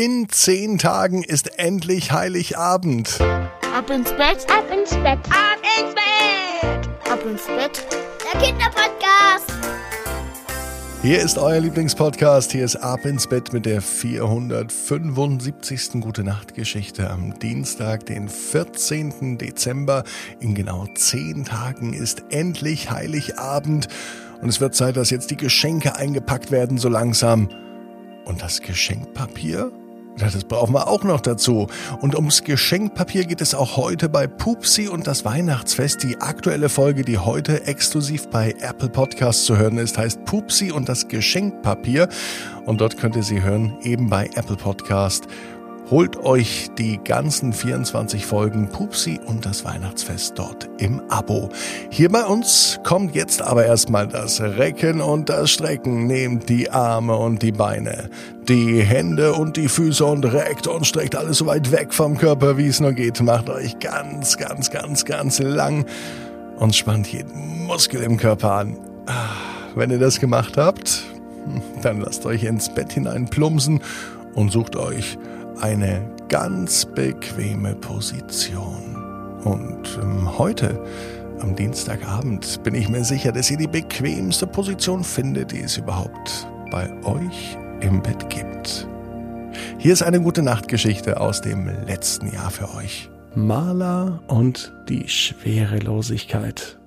In zehn Tagen ist endlich Heiligabend. Ab ins Bett, ab ins Bett, ab ins Bett, ab ins Bett. Der Kinderpodcast. Hier ist euer Lieblingspodcast. Hier ist Ab ins Bett mit der 475. Gute Nacht Geschichte am Dienstag, den 14. Dezember. In genau zehn Tagen ist endlich Heiligabend. Und es wird Zeit, dass jetzt die Geschenke eingepackt werden, so langsam. Und das Geschenkpapier? Das brauchen wir auch noch dazu. Und ums Geschenkpapier geht es auch heute bei Pupsi und das Weihnachtsfest. Die aktuelle Folge, die heute exklusiv bei Apple Podcasts zu hören ist, heißt Pupsi und das Geschenkpapier. Und dort könnt ihr sie hören, eben bei Apple Podcast. Holt euch die ganzen 24 Folgen Pupsi und das Weihnachtsfest dort im Abo. Hier bei uns kommt jetzt aber erstmal das Recken und das Strecken. Nehmt die Arme und die Beine, die Hände und die Füße und reckt und streckt alles so weit weg vom Körper, wie es nur geht. Macht euch ganz, ganz, ganz, ganz lang und spannt jeden Muskel im Körper an. Wenn ihr das gemacht habt, dann lasst euch ins Bett hinein plumpsen und sucht euch eine ganz bequeme Position. Und ähm, heute, am Dienstagabend, bin ich mir sicher, dass ihr die bequemste Position findet, die es überhaupt bei euch im Bett gibt. Hier ist eine gute Nachtgeschichte aus dem letzten Jahr für euch. Maler und die Schwerelosigkeit.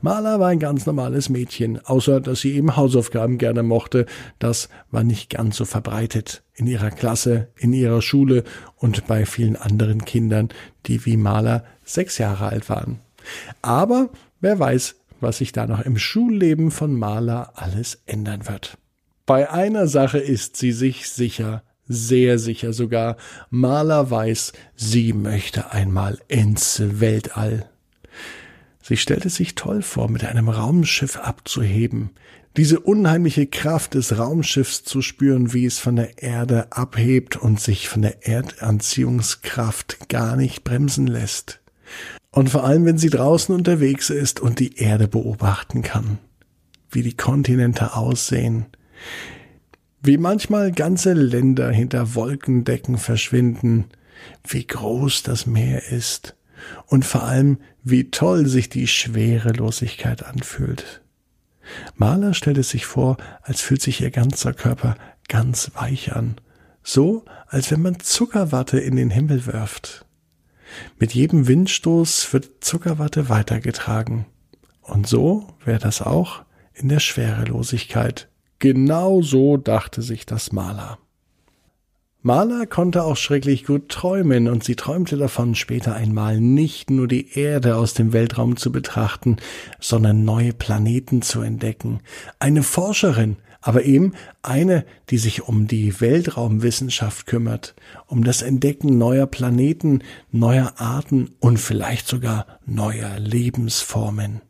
Maler war ein ganz normales Mädchen, außer dass sie eben Hausaufgaben gerne mochte. Das war nicht ganz so verbreitet in ihrer Klasse, in ihrer Schule und bei vielen anderen Kindern, die wie Maler sechs Jahre alt waren. Aber wer weiß, was sich da noch im Schulleben von Maler alles ändern wird. Bei einer Sache ist sie sich sicher, sehr sicher sogar. Maler weiß, sie möchte einmal ins Weltall. Sie stellte sich toll vor, mit einem Raumschiff abzuheben, diese unheimliche Kraft des Raumschiffs zu spüren, wie es von der Erde abhebt und sich von der Erdanziehungskraft gar nicht bremsen lässt. Und vor allem, wenn sie draußen unterwegs ist und die Erde beobachten kann, wie die Kontinente aussehen, wie manchmal ganze Länder hinter Wolkendecken verschwinden, wie groß das Meer ist und vor allem, wie toll sich die Schwerelosigkeit anfühlt. Maler stellt es sich vor, als fühlt sich ihr ganzer Körper ganz weich an, so als wenn man Zuckerwatte in den Himmel wirft. Mit jedem Windstoß wird Zuckerwatte weitergetragen. Und so wäre das auch in der Schwerelosigkeit. Genau so dachte sich das Maler. Maler konnte auch schrecklich gut träumen, und sie träumte davon, später einmal nicht nur die Erde aus dem Weltraum zu betrachten, sondern neue Planeten zu entdecken. Eine Forscherin, aber eben eine, die sich um die Weltraumwissenschaft kümmert, um das Entdecken neuer Planeten, neuer Arten und vielleicht sogar neuer Lebensformen.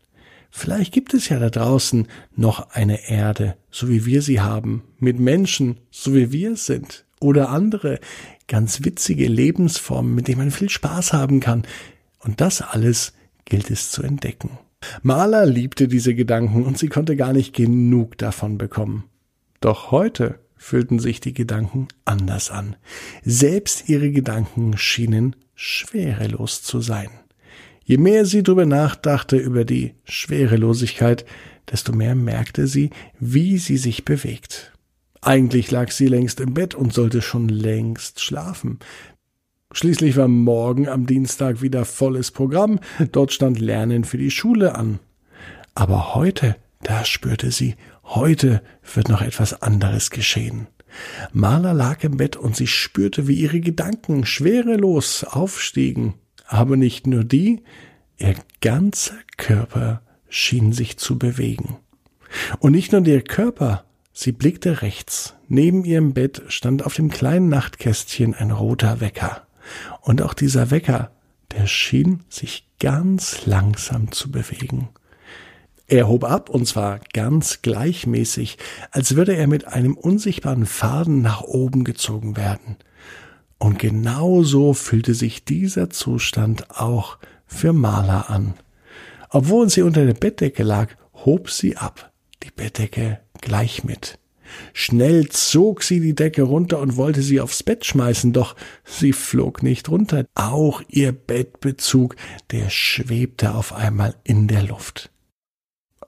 Vielleicht gibt es ja da draußen noch eine Erde, so wie wir sie haben, mit Menschen, so wie wir es sind oder andere ganz witzige Lebensformen, mit denen man viel Spaß haben kann. Und das alles gilt es zu entdecken. Maler liebte diese Gedanken und sie konnte gar nicht genug davon bekommen. Doch heute fühlten sich die Gedanken anders an. Selbst ihre Gedanken schienen schwerelos zu sein. Je mehr sie darüber nachdachte über die Schwerelosigkeit, desto mehr merkte sie, wie sie sich bewegt. Eigentlich lag sie längst im Bett und sollte schon längst schlafen. Schließlich war morgen am Dienstag wieder volles Programm, dort stand Lernen für die Schule an. Aber heute, da spürte sie, heute wird noch etwas anderes geschehen. Maler lag im Bett und sie spürte, wie ihre Gedanken schwerelos aufstiegen. Aber nicht nur die, ihr ganzer Körper schien sich zu bewegen. Und nicht nur der Körper, Sie blickte rechts. Neben ihrem Bett stand auf dem kleinen Nachtkästchen ein roter Wecker. Und auch dieser Wecker, der schien sich ganz langsam zu bewegen. Er hob ab, und zwar ganz gleichmäßig, als würde er mit einem unsichtbaren Faden nach oben gezogen werden. Und genau so fühlte sich dieser Zustand auch für Maler an. Obwohl sie unter der Bettdecke lag, hob sie ab, die Bettdecke gleich mit. Schnell zog sie die Decke runter und wollte sie aufs Bett schmeißen, doch sie flog nicht runter. Auch ihr Bettbezug, der schwebte auf einmal in der Luft.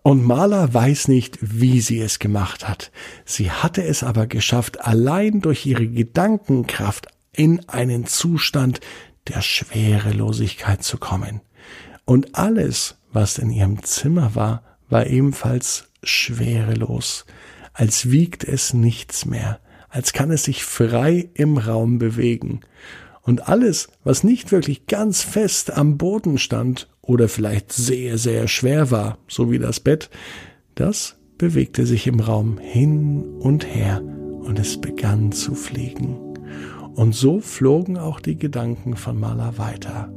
Und Marla weiß nicht, wie sie es gemacht hat. Sie hatte es aber geschafft, allein durch ihre Gedankenkraft in einen Zustand der Schwerelosigkeit zu kommen. Und alles, was in ihrem Zimmer war, war ebenfalls schwerelos, als wiegt es nichts mehr, als kann es sich frei im Raum bewegen. Und alles, was nicht wirklich ganz fest am Boden stand oder vielleicht sehr, sehr schwer war, so wie das Bett, das bewegte sich im Raum hin und her und es begann zu fliegen. Und so flogen auch die Gedanken von Maler weiter.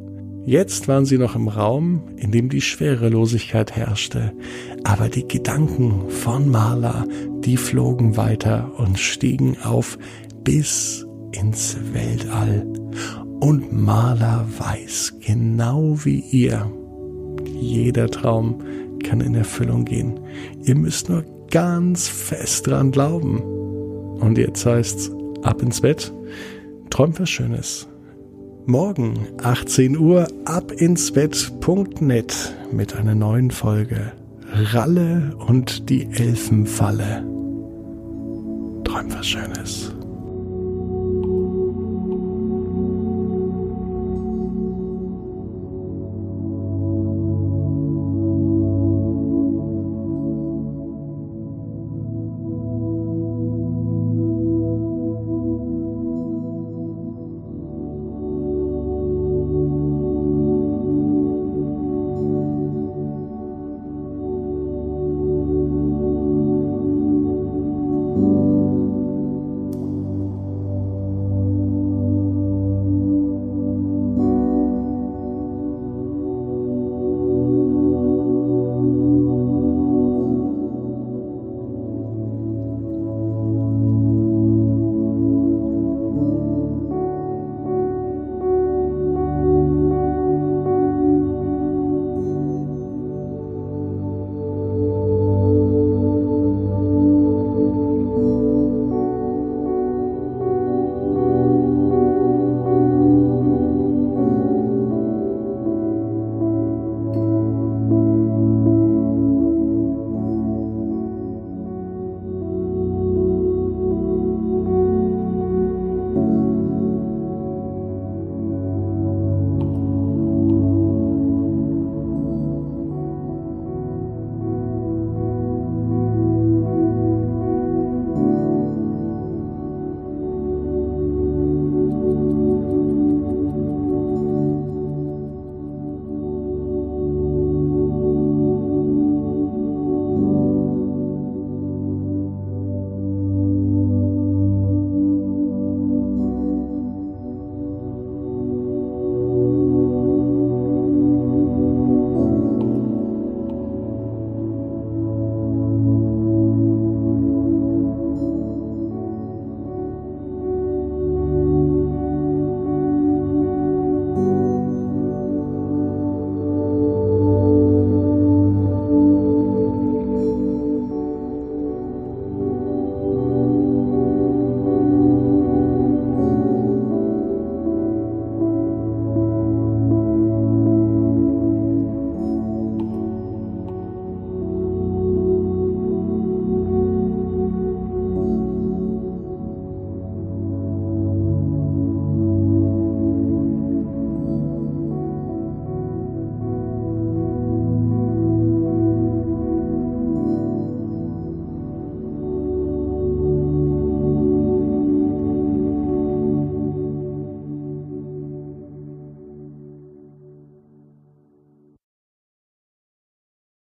Jetzt waren sie noch im Raum, in dem die Schwerelosigkeit herrschte, aber die Gedanken von Marla, die flogen weiter und stiegen auf bis ins Weltall. Und Marla weiß genau wie ihr, jeder Traum kann in Erfüllung gehen. Ihr müsst nur ganz fest dran glauben. Und jetzt heißt's, ab ins Bett, träumt was Schönes. Morgen 18 Uhr ab ins Bett.net mit einer neuen Folge Ralle und die Elfenfalle. Träum was Schönes.